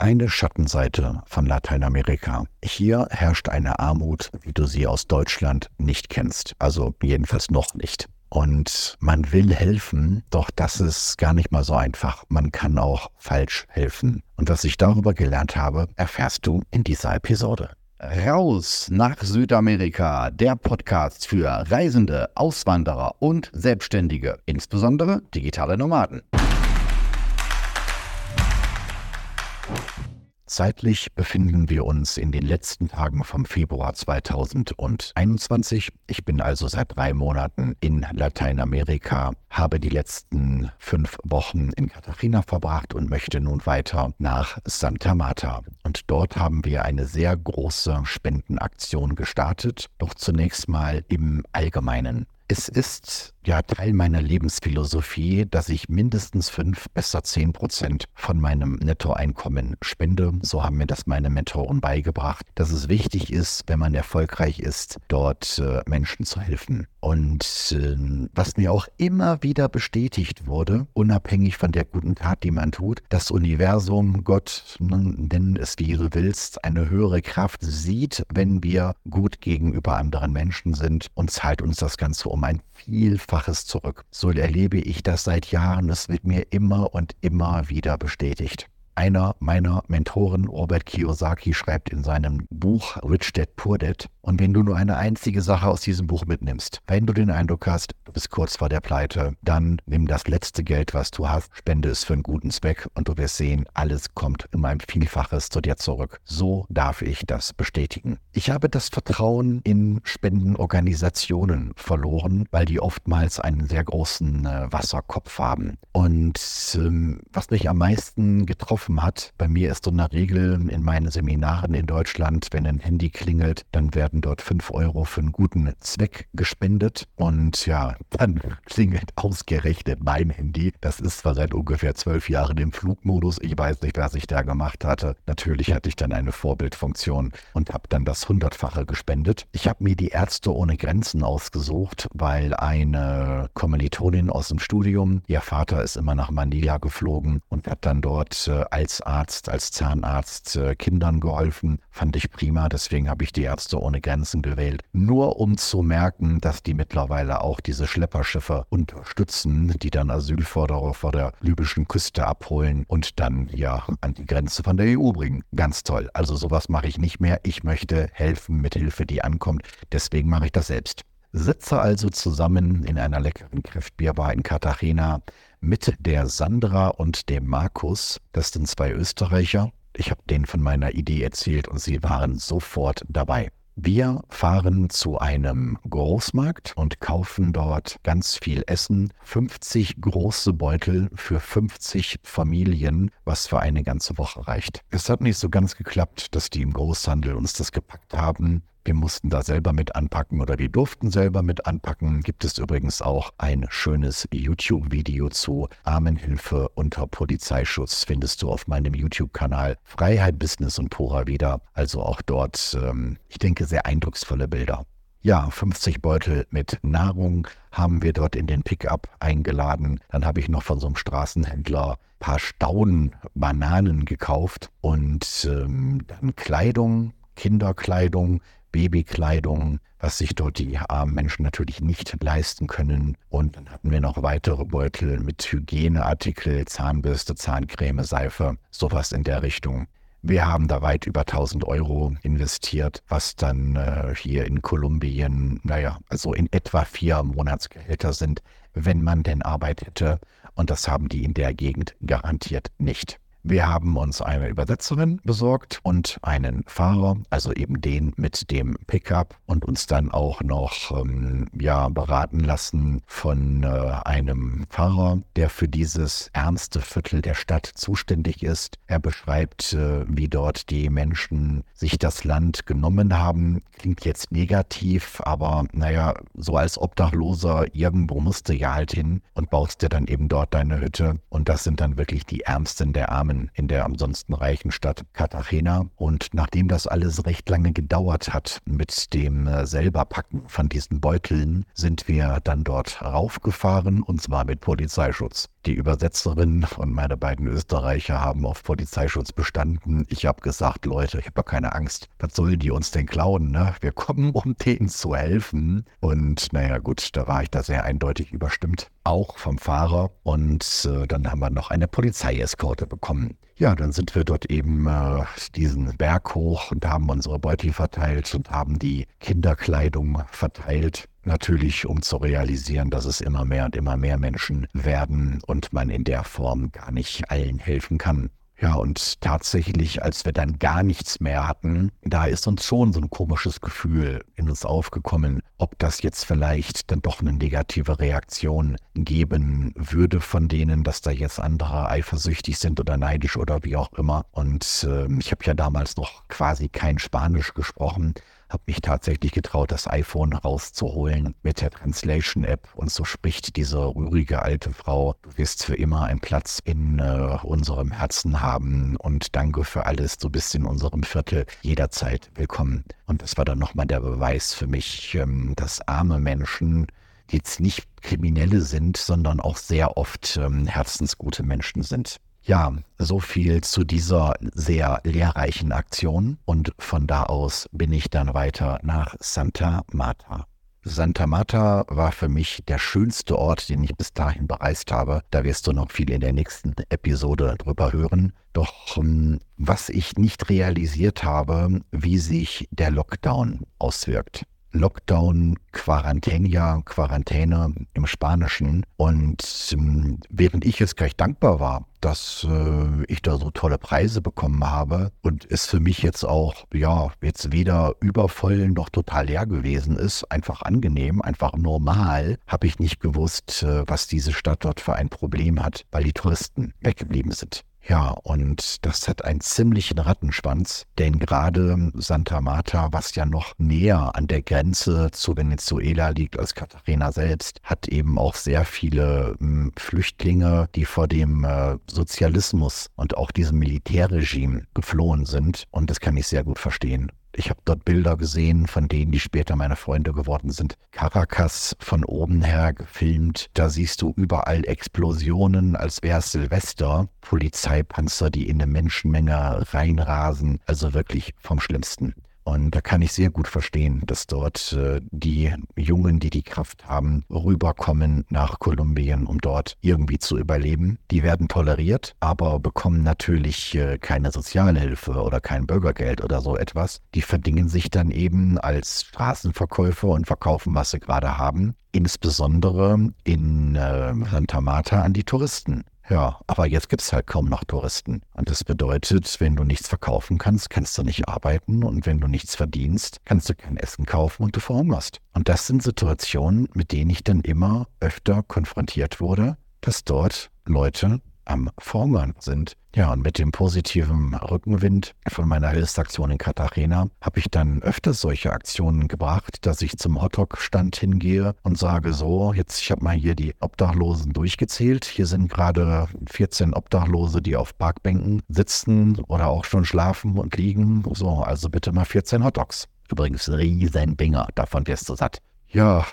Eine Schattenseite von Lateinamerika. Hier herrscht eine Armut, wie du sie aus Deutschland nicht kennst. Also jedenfalls noch nicht. Und man will helfen, doch das ist gar nicht mal so einfach. Man kann auch falsch helfen. Und was ich darüber gelernt habe, erfährst du in dieser Episode. Raus nach Südamerika, der Podcast für Reisende, Auswanderer und Selbstständige, insbesondere digitale Nomaden. Zeitlich befinden wir uns in den letzten Tagen vom Februar 2021. Ich bin also seit drei Monaten in Lateinamerika, habe die letzten fünf Wochen in Katharina verbracht und möchte nun weiter nach Santa Marta. Und dort haben wir eine sehr große Spendenaktion gestartet, doch zunächst mal im Allgemeinen. Es ist ja Teil meiner Lebensphilosophie, dass ich mindestens fünf, besser zehn Prozent von meinem Nettoeinkommen spende. So haben mir das meine Mentoren beigebracht, dass es wichtig ist, wenn man erfolgreich ist, dort äh, Menschen zu helfen. Und äh, was mir auch immer wieder bestätigt wurde, unabhängig von der guten Tat, die man tut, das Universum, Gott, nennen es wie du willst, eine höhere Kraft sieht, wenn wir gut gegenüber anderen Menschen sind und zahlt uns das Ganze um ein Vielfaches zurück. So erlebe ich das seit Jahren. Es wird mir immer und immer wieder bestätigt. Einer meiner Mentoren, Robert Kiyosaki, schreibt in seinem Buch Rich Dad Poor Dad, und wenn du nur eine einzige Sache aus diesem Buch mitnimmst, wenn du den Eindruck hast, du bist kurz vor der Pleite, dann nimm das letzte Geld, was du hast, spende es für einen guten Zweck und du wirst sehen, alles kommt in meinem Vielfaches zu dir zurück. So darf ich das bestätigen. Ich habe das Vertrauen in Spendenorganisationen verloren, weil die oftmals einen sehr großen äh, Wasserkopf haben. Und ähm, was mich am meisten getroffen geholfen hat. Bei mir ist so eine Regel in meinen Seminaren in Deutschland, wenn ein Handy klingelt, dann werden dort 5 Euro für einen guten Zweck gespendet. Und ja, dann klingelt ausgerechnet mein Handy. Das ist zwar seit ungefähr zwölf Jahren im Flugmodus. Ich weiß nicht, was ich da gemacht hatte. Natürlich hatte ich dann eine Vorbildfunktion und habe dann das Hundertfache gespendet. Ich habe mir die Ärzte ohne Grenzen ausgesucht, weil eine Kommilitonin aus dem Studium, ihr Vater ist immer nach Manila geflogen und hat dann dort äh, als Arzt, als Zahnarzt äh, Kindern geholfen. Fand ich prima, deswegen habe ich die Ärzte ohne Grenzen gewählt. Nur um zu merken, dass die mittlerweile auch diese Schlepperschiffe unterstützen, die dann Asylforderer vor der libyschen Küste abholen und dann ja an die Grenze von der EU bringen. Ganz toll. Also sowas mache ich nicht mehr. Ich möchte helfen mit Hilfe, die ankommt. Deswegen mache ich das selbst. Sitze also zusammen in einer leckeren Kräftbierbar in Cartagena mit der Sandra und dem Markus. Das sind zwei Österreicher. Ich habe denen von meiner Idee erzählt und sie waren sofort dabei. Wir fahren zu einem Großmarkt und kaufen dort ganz viel Essen. 50 große Beutel für 50 Familien, was für eine ganze Woche reicht. Es hat nicht so ganz geklappt, dass die im Großhandel uns das gepackt haben. Wir mussten da selber mit anpacken oder wir durften selber mit anpacken. Gibt es übrigens auch ein schönes YouTube-Video zu Armenhilfe unter Polizeischutz. Findest du auf meinem YouTube-Kanal Freiheit, Business und Pura wieder. Also auch dort, ähm, ich denke, sehr eindrucksvolle Bilder. Ja, 50 Beutel mit Nahrung haben wir dort in den Pickup eingeladen. Dann habe ich noch von so einem Straßenhändler ein paar Staunen Bananen gekauft und ähm, dann Kleidung, Kinderkleidung, Babykleidung, was sich dort die armen Menschen natürlich nicht leisten können. Und dann hatten wir noch weitere Beutel mit Hygieneartikel, Zahnbürste, Zahncreme, Seife, sowas in der Richtung. Wir haben da weit über 1000 Euro investiert, was dann äh, hier in Kolumbien, naja, also in etwa vier Monatsgehälter sind, wenn man denn Arbeit hätte. Und das haben die in der Gegend garantiert nicht. Wir haben uns eine Übersetzerin besorgt und einen Fahrer, also eben den mit dem Pickup und uns dann auch noch ähm, ja, beraten lassen von äh, einem Fahrer, der für dieses ernste Viertel der Stadt zuständig ist. Er beschreibt, äh, wie dort die Menschen sich das Land genommen haben. Klingt jetzt negativ, aber naja, so als Obdachloser irgendwo musst du ja halt hin und baust dir dann eben dort deine Hütte. Und das sind dann wirklich die Ärmsten der Armen angekommen in der ansonsten reichen Stadt Cartagena. Und nachdem das alles recht lange gedauert hat mit dem äh, selberpacken von diesen Beuteln, sind wir dann dort raufgefahren und zwar mit Polizeischutz. Die Übersetzerin und meine beiden Österreicher haben auf Polizeischutz bestanden. Ich habe gesagt, Leute, ich habe keine Angst. Was sollen die uns denn klauen? Ne? Wir kommen, um denen zu helfen. Und naja gut, da war ich da sehr eindeutig überstimmt. Auch vom Fahrer. Und äh, dann haben wir noch eine Polizeieskorte bekommen. Ja, dann sind wir dort eben äh, diesen Berg hoch und haben unsere Beutel verteilt und haben die Kinderkleidung verteilt. Natürlich, um zu realisieren, dass es immer mehr und immer mehr Menschen werden und man in der Form gar nicht allen helfen kann. Ja, und tatsächlich, als wir dann gar nichts mehr hatten, da ist uns schon so ein komisches Gefühl in uns aufgekommen, ob das jetzt vielleicht dann doch eine negative Reaktion geben würde von denen, dass da jetzt andere eifersüchtig sind oder neidisch oder wie auch immer. Und äh, ich habe ja damals noch quasi kein Spanisch gesprochen habe mich tatsächlich getraut, das iPhone rauszuholen mit der Translation-App. Und so spricht diese rührige alte Frau, du wirst für immer einen Platz in äh, unserem Herzen haben und danke für alles, du bist in unserem Viertel jederzeit willkommen. Und das war dann nochmal der Beweis für mich, ähm, dass arme Menschen jetzt nicht Kriminelle sind, sondern auch sehr oft ähm, herzensgute Menschen sind. Ja, so viel zu dieser sehr lehrreichen Aktion und von da aus bin ich dann weiter nach Santa Marta. Santa Marta war für mich der schönste Ort, den ich bis dahin bereist habe. Da wirst du noch viel in der nächsten Episode drüber hören. Doch um, was ich nicht realisiert habe, wie sich der Lockdown auswirkt. Lockdown, Quarantänia, Quarantäne im Spanischen. Und ähm, während ich jetzt gleich dankbar war, dass äh, ich da so tolle Preise bekommen habe und es für mich jetzt auch, ja, jetzt weder übervoll noch total leer gewesen ist, einfach angenehm, einfach normal, habe ich nicht gewusst, äh, was diese Stadt dort für ein Problem hat, weil die Touristen weggeblieben sind. Ja, und das hat einen ziemlichen Rattenschwanz, denn gerade Santa Marta, was ja noch näher an der Grenze zu Venezuela liegt als Katharina selbst, hat eben auch sehr viele äh, Flüchtlinge, die vor dem äh, Sozialismus und auch diesem Militärregime geflohen sind. Und das kann ich sehr gut verstehen. Ich habe dort Bilder gesehen von denen, die später meine Freunde geworden sind. Caracas von oben her gefilmt. Da siehst du überall Explosionen, als wäre es Silvester. Polizeipanzer, die in eine Menschenmenge reinrasen. Also wirklich vom Schlimmsten. Und da kann ich sehr gut verstehen, dass dort äh, die Jungen, die die Kraft haben, rüberkommen nach Kolumbien, um dort irgendwie zu überleben. Die werden toleriert, aber bekommen natürlich äh, keine Sozialhilfe oder kein Bürgergeld oder so etwas. Die verdingen sich dann eben als Straßenverkäufer und verkaufen, was sie gerade haben. Insbesondere in äh, Santa Marta an die Touristen. Ja, aber jetzt gibt es halt kaum noch Touristen. Und das bedeutet, wenn du nichts verkaufen kannst, kannst du nicht arbeiten. Und wenn du nichts verdienst, kannst du kein Essen kaufen und du verhungerst. Und das sind Situationen, mit denen ich dann immer öfter konfrontiert wurde, dass dort Leute am Verhungern sind. Ja, und mit dem positiven Rückenwind von meiner Hilfsaktion in Cartagena habe ich dann öfters solche Aktionen gebracht, dass ich zum Hotdog-Stand hingehe und sage so, jetzt, ich habe mal hier die Obdachlosen durchgezählt. Hier sind gerade 14 Obdachlose, die auf Parkbänken sitzen oder auch schon schlafen und liegen. So, also bitte mal 14 Hotdogs. Übrigens riesen Binger, davon wirst du satt. Ja,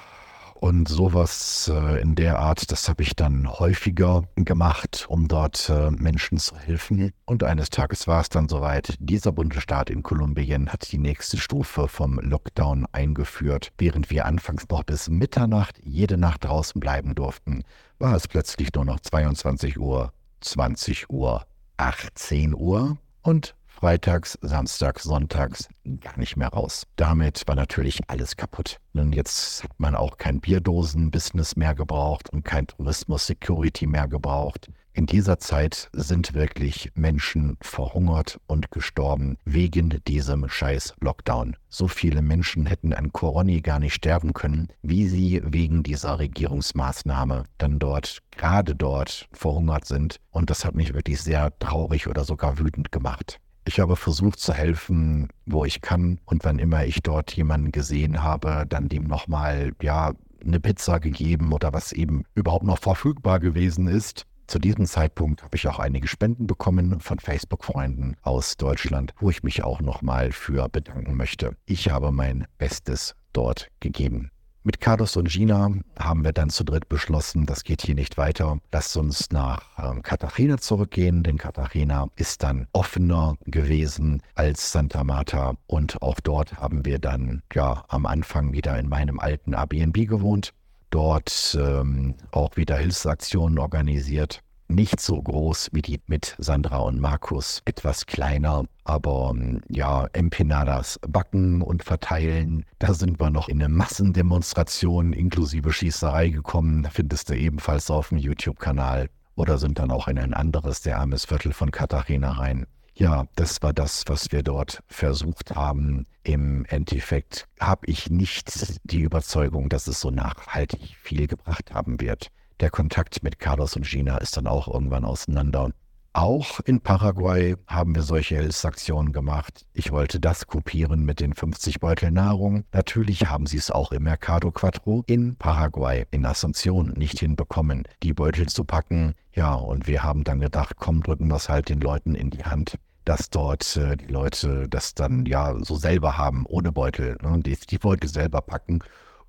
und sowas äh, in der Art, das habe ich dann häufiger gemacht, um dort äh, Menschen zu helfen. Und eines Tages war es dann soweit. Dieser Bundesstaat in Kolumbien hat die nächste Stufe vom Lockdown eingeführt. Während wir anfangs noch bis Mitternacht jede Nacht draußen bleiben durften, war es plötzlich nur noch 22 Uhr, 20 Uhr, 18 Uhr und freitags, samstags, sonntags gar nicht mehr raus. Damit war natürlich alles kaputt. Und jetzt hat man auch kein Bierdosen-Business mehr gebraucht und kein Tourismus-Security mehr gebraucht. In dieser Zeit sind wirklich Menschen verhungert und gestorben wegen diesem scheiß Lockdown. So viele Menschen hätten an Corona gar nicht sterben können, wie sie wegen dieser Regierungsmaßnahme dann dort, gerade dort, verhungert sind. Und das hat mich wirklich sehr traurig oder sogar wütend gemacht. Ich habe versucht zu helfen, wo ich kann. Und wann immer ich dort jemanden gesehen habe, dann dem nochmal, ja, eine Pizza gegeben oder was eben überhaupt noch verfügbar gewesen ist. Zu diesem Zeitpunkt habe ich auch einige Spenden bekommen von Facebook-Freunden aus Deutschland, wo ich mich auch nochmal für bedanken möchte. Ich habe mein Bestes dort gegeben. Mit Carlos und Gina haben wir dann zu dritt beschlossen, das geht hier nicht weiter. Lasst uns nach ähm, Cartagena zurückgehen, denn Cartagena ist dann offener gewesen als Santa Marta. Und auch dort haben wir dann ja am Anfang wieder in meinem alten Airbnb gewohnt. Dort ähm, auch wieder Hilfsaktionen organisiert nicht so groß wie die mit Sandra und Markus, etwas kleiner, aber ähm, ja, Empinadas backen und verteilen. Da sind wir noch in eine Massendemonstration inklusive Schießerei gekommen, findest du ebenfalls auf dem YouTube-Kanal. Oder sind dann auch in ein anderes, der armes Viertel von Katharina rein. Ja, das war das, was wir dort versucht haben. Im Endeffekt habe ich nicht die Überzeugung, dass es so nachhaltig viel gebracht haben wird der Kontakt mit Carlos und Gina ist dann auch irgendwann auseinander. Auch in Paraguay haben wir solche Hilfsaktionen gemacht. Ich wollte das kopieren mit den 50 Beutel Nahrung. Natürlich haben sie es auch im Mercado Quattro in Paraguay, in Asunción, nicht hinbekommen, die Beutel zu packen. Ja, und wir haben dann gedacht, komm, drücken wir es halt den Leuten in die Hand dass dort äh, die Leute das dann ja so selber haben, ohne Beutel. Ne? Die, die Beutel selber packen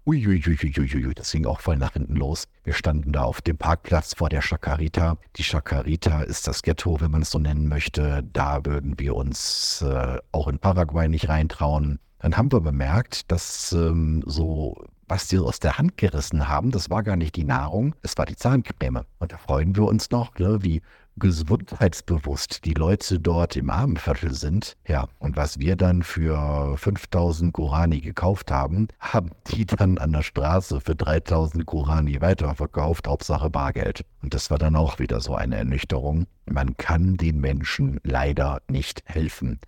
Uiuiuiuiui, das ging auch voll nach hinten los. Wir standen da auf dem Parkplatz vor der Chacarita. Die Chacarita ist das Ghetto, wenn man es so nennen möchte. Da würden wir uns äh, auch in Paraguay nicht reintrauen. Dann haben wir bemerkt, dass ähm, so was die aus der Hand gerissen haben, das war gar nicht die Nahrung, es war die Zahncreme. Und da freuen wir uns noch, ne, wie gesundheitsbewusst die Leute dort im Armenviertel sind. Ja, und was wir dann für 5000 Gurani gekauft haben, haben die dann an der Straße für 3000 Gurani weiterverkauft, Hauptsache Bargeld. Und das war dann auch wieder so eine Ernüchterung. Man kann den Menschen leider nicht helfen.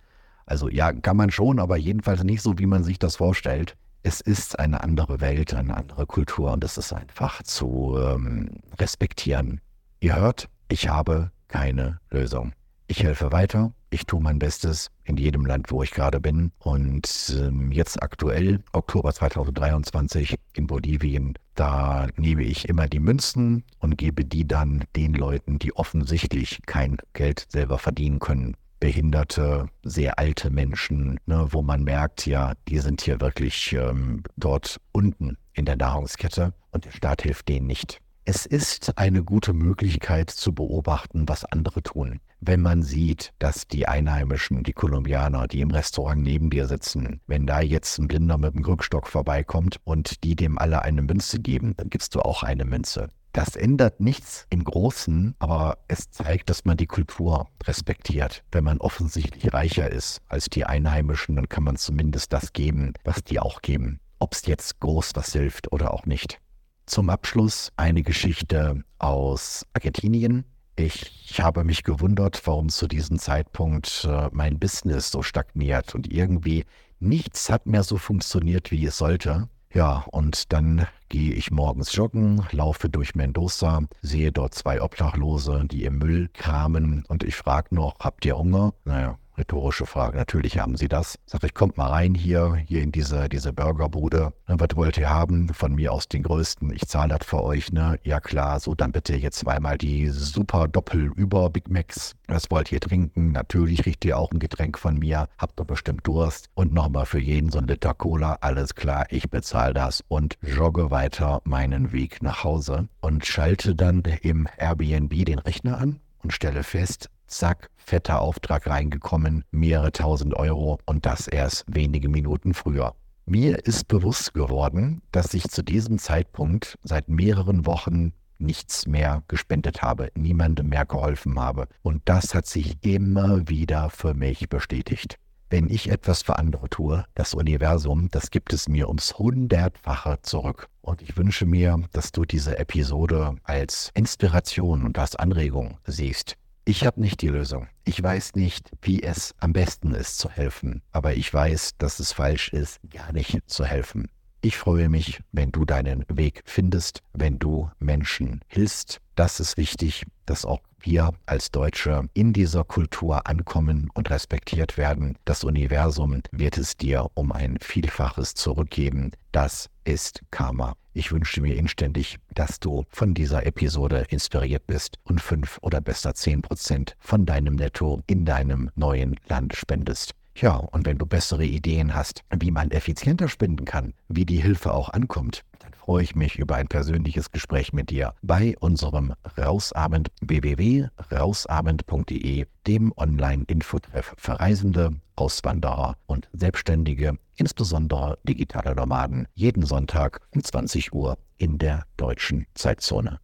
Also ja, kann man schon, aber jedenfalls nicht so, wie man sich das vorstellt. Es ist eine andere Welt, eine andere Kultur und es ist einfach zu ähm, respektieren. Ihr hört, ich habe keine Lösung. Ich helfe weiter, ich tue mein Bestes in jedem Land, wo ich gerade bin. Und ähm, jetzt aktuell, Oktober 2023 in Bolivien, da nehme ich immer die Münzen und gebe die dann den Leuten, die offensichtlich kein Geld selber verdienen können. Behinderte, sehr alte Menschen, ne, wo man merkt, ja, die sind hier wirklich ähm, dort unten in der Nahrungskette und der Staat hilft denen nicht. Es ist eine gute Möglichkeit zu beobachten, was andere tun. Wenn man sieht, dass die Einheimischen, die Kolumbianer, die im Restaurant neben dir sitzen, wenn da jetzt ein Blinder mit dem Krückstock vorbeikommt und die dem alle eine Münze geben, dann gibst du auch eine Münze. Das ändert nichts im Großen, aber es zeigt, dass man die Kultur respektiert. Wenn man offensichtlich reicher ist als die Einheimischen, dann kann man zumindest das geben, was die auch geben. Ob es jetzt groß was hilft oder auch nicht. Zum Abschluss eine Geschichte aus Argentinien. Ich habe mich gewundert, warum zu diesem Zeitpunkt äh, mein Business so stagniert und irgendwie nichts hat mehr so funktioniert, wie es sollte. Ja, und dann gehe ich morgens joggen, laufe durch Mendoza, sehe dort zwei Obdachlose, die im Müll kramen und ich frage noch, habt ihr Hunger? Naja, Rhetorische Frage. Natürlich haben sie das. Sag ich, kommt mal rein hier, hier in diese, diese Burgerbude. Ne, was wollt ihr haben? Von mir aus den größten. Ich zahle das für euch, ne? Ja klar, so dann bitte jetzt zweimal die super Doppel über Big Macs. Was wollt ihr trinken? Natürlich kriegt ihr auch ein Getränk von mir. Habt ihr bestimmt Durst. Und nochmal für jeden so ein Liter Cola. Alles klar, ich bezahle das und jogge weiter meinen Weg nach Hause und schalte dann im Airbnb den Rechner an und stelle fest, zack, fetter Auftrag reingekommen, mehrere tausend Euro und das erst wenige Minuten früher. Mir ist bewusst geworden, dass ich zu diesem Zeitpunkt seit mehreren Wochen nichts mehr gespendet habe, niemandem mehr geholfen habe. Und das hat sich immer wieder für mich bestätigt. Wenn ich etwas für andere tue, das Universum, das gibt es mir ums hundertfache zurück. Und ich wünsche mir, dass du diese Episode als Inspiration und als Anregung siehst. Ich habe nicht die Lösung. Ich weiß nicht, wie es am besten ist zu helfen, aber ich weiß, dass es falsch ist, gar nicht zu helfen. Ich freue mich, wenn du deinen Weg findest, wenn du Menschen hilfst, Das ist wichtig, dass auch wir als Deutsche in dieser Kultur ankommen und respektiert werden. Das Universum wird es dir um ein Vielfaches zurückgeben. Das ist Karma. Ich wünsche mir inständig, dass du von dieser Episode inspiriert bist und fünf oder besser zehn Prozent von deinem Netto in deinem neuen Land spendest. Ja, und wenn du bessere Ideen hast, wie man effizienter spenden kann, wie die Hilfe auch ankommt, dann freue ich mich über ein persönliches Gespräch mit dir bei unserem Rausabend www.rausabend.de, dem Online-Infotreff für Reisende, Auswanderer und Selbstständige, insbesondere digitale Nomaden, jeden Sonntag um 20 Uhr in der deutschen Zeitzone.